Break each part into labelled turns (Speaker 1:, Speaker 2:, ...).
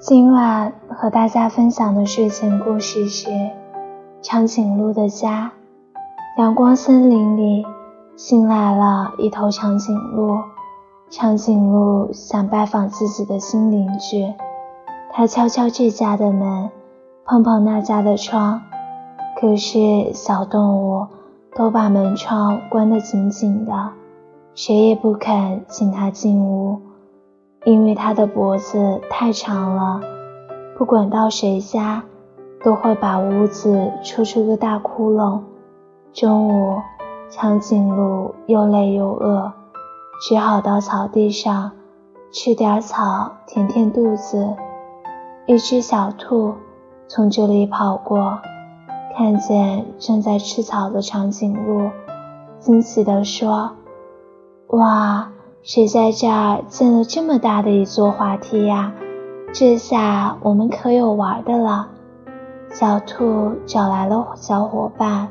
Speaker 1: 今晚和大家分享的睡前故事是《长颈鹿的家》。阳光森林里新来了一头长颈鹿，长颈鹿想拜访自己的新邻居。它敲敲这家的门，碰碰那家的窗，可是小动物都把门窗关得紧紧的，谁也不肯请它进屋。因为它的脖子太长了，不管到谁家，都会把屋子戳出个大窟窿。中午，长颈鹿又累又饿，只好到草地上吃点草填填肚子。一只小兔从这里跑过，看见正在吃草的长颈鹿，惊喜地说：“哇！”谁在这儿建了这么大的一座滑梯呀？这下我们可有玩的了。小兔找来了小伙伴，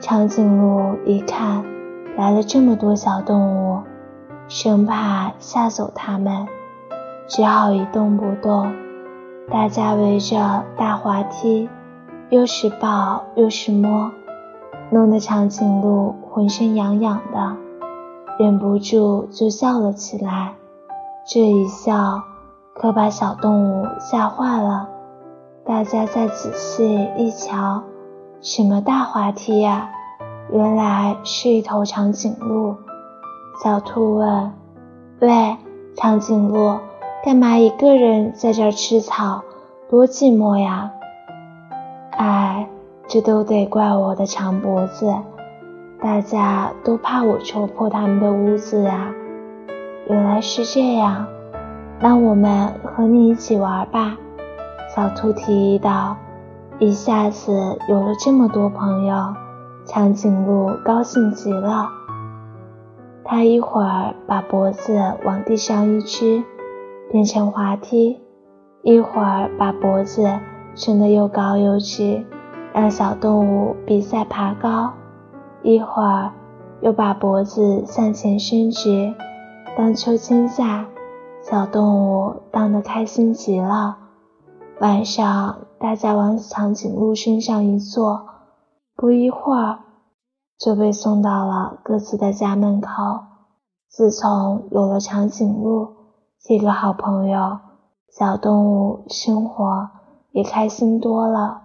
Speaker 1: 长颈鹿一看来了这么多小动物，生怕吓走它们，只好一动不动。大家围着大滑梯，又是抱又是摸，弄得长颈鹿浑身痒痒的。忍不住就笑了起来，这一笑可把小动物吓坏了。大家再仔细一瞧，什么大滑梯呀？原来是一头长颈鹿。小兔问：“喂，长颈鹿，干嘛一个人在这吃草？多寂寞呀！”哎，这都得怪我的长脖子。大家都怕我戳破他们的屋子啊！原来是这样，那我们和你一起玩吧。”小兔提议道。一下子有了这么多朋友，长颈鹿高兴极了。它一会儿把脖子往地上一支，变成滑梯；一会儿把脖子伸得又高又直，让小动物比赛爬高。一会儿，又把脖子向前伸直，荡秋千下，小动物荡得开心极了。晚上，大家往长颈鹿身上一坐，不一会儿就被送到了各自的家门口。自从有了长颈鹿这个好朋友，小动物生活也开心多了。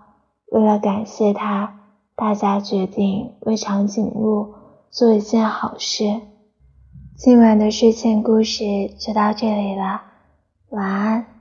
Speaker 1: 为了感谢它。大家决定为长颈鹿做一件好事。今晚的睡前故事就到这里了，晚安。